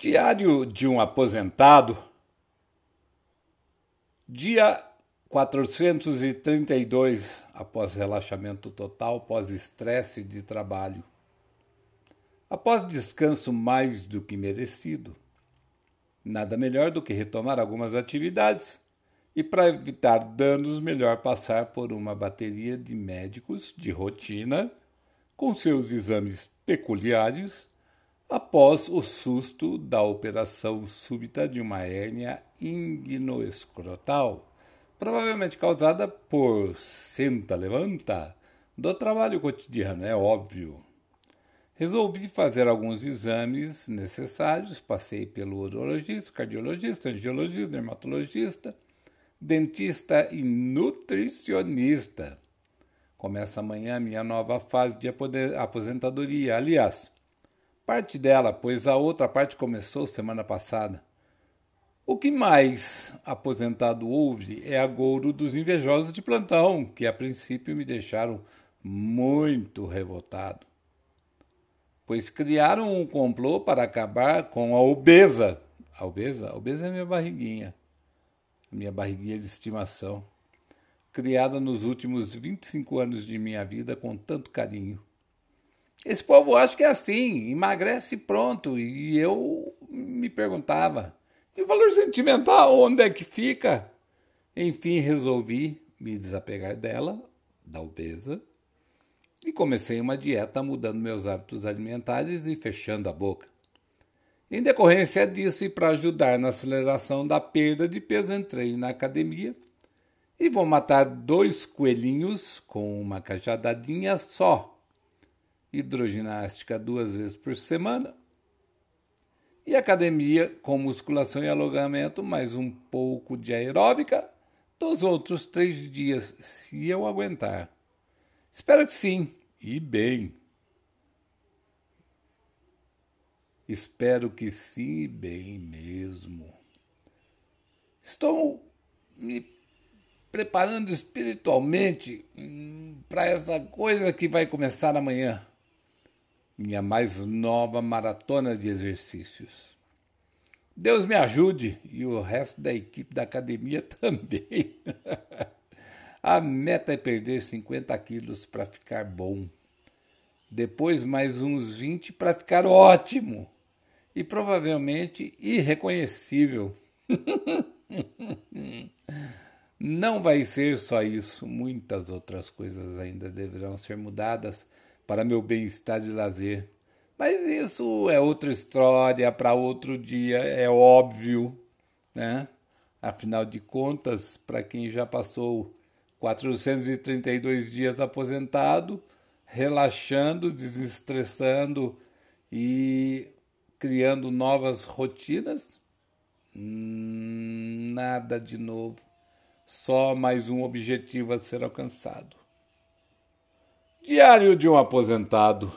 Diário de um aposentado, dia 432 após relaxamento total, pós estresse de trabalho. Após descanso mais do que merecido, nada melhor do que retomar algumas atividades e, para evitar danos, melhor passar por uma bateria de médicos de rotina com seus exames peculiares após o susto da operação súbita de uma hérnia ingnoescrotal, provavelmente causada por senta-levanta do trabalho cotidiano, é óbvio. Resolvi fazer alguns exames necessários, passei pelo urologista, cardiologista, angiologista, dermatologista, dentista e nutricionista. Começa amanhã a minha nova fase de aposentadoria. Aliás, parte dela, pois a outra parte começou semana passada. O que mais aposentado houve é agouro dos invejosos de plantão, que a princípio me deixaram muito revoltado. Pois criaram um complô para acabar com a obesa. A obesa? A obesa é a minha barriguinha. A minha barriguinha de estimação. Criada nos últimos 25 anos de minha vida com tanto carinho. Esse povo acha que é assim, emagrece pronto. E eu me perguntava, e o valor sentimental, onde é que fica? Enfim, resolvi me desapegar dela, da obesa, e comecei uma dieta mudando meus hábitos alimentares e fechando a boca. Em decorrência disso e para ajudar na aceleração da perda de peso, entrei na academia e vou matar dois coelhinhos com uma cajadadinha só hidroginástica duas vezes por semana e academia com musculação e alongamento, mais um pouco de aeróbica dos outros três dias, se eu aguentar. Espero que sim, e bem. Espero que sim, e bem mesmo. Estou me preparando espiritualmente hum, para essa coisa que vai começar amanhã minha mais nova maratona de exercícios. Deus me ajude e o resto da equipe da academia também. A meta é perder 50 quilos para ficar bom. Depois mais uns 20 para ficar ótimo. E provavelmente irreconhecível. Não vai ser só isso, muitas outras coisas ainda deverão ser mudadas para meu bem-estar de lazer. Mas isso é outra história para outro dia, é óbvio, né? Afinal de contas, para quem já passou 432 dias aposentado, relaxando, desestressando e criando novas rotinas, hum, nada de novo, só mais um objetivo a ser alcançado. Diário de um aposentado.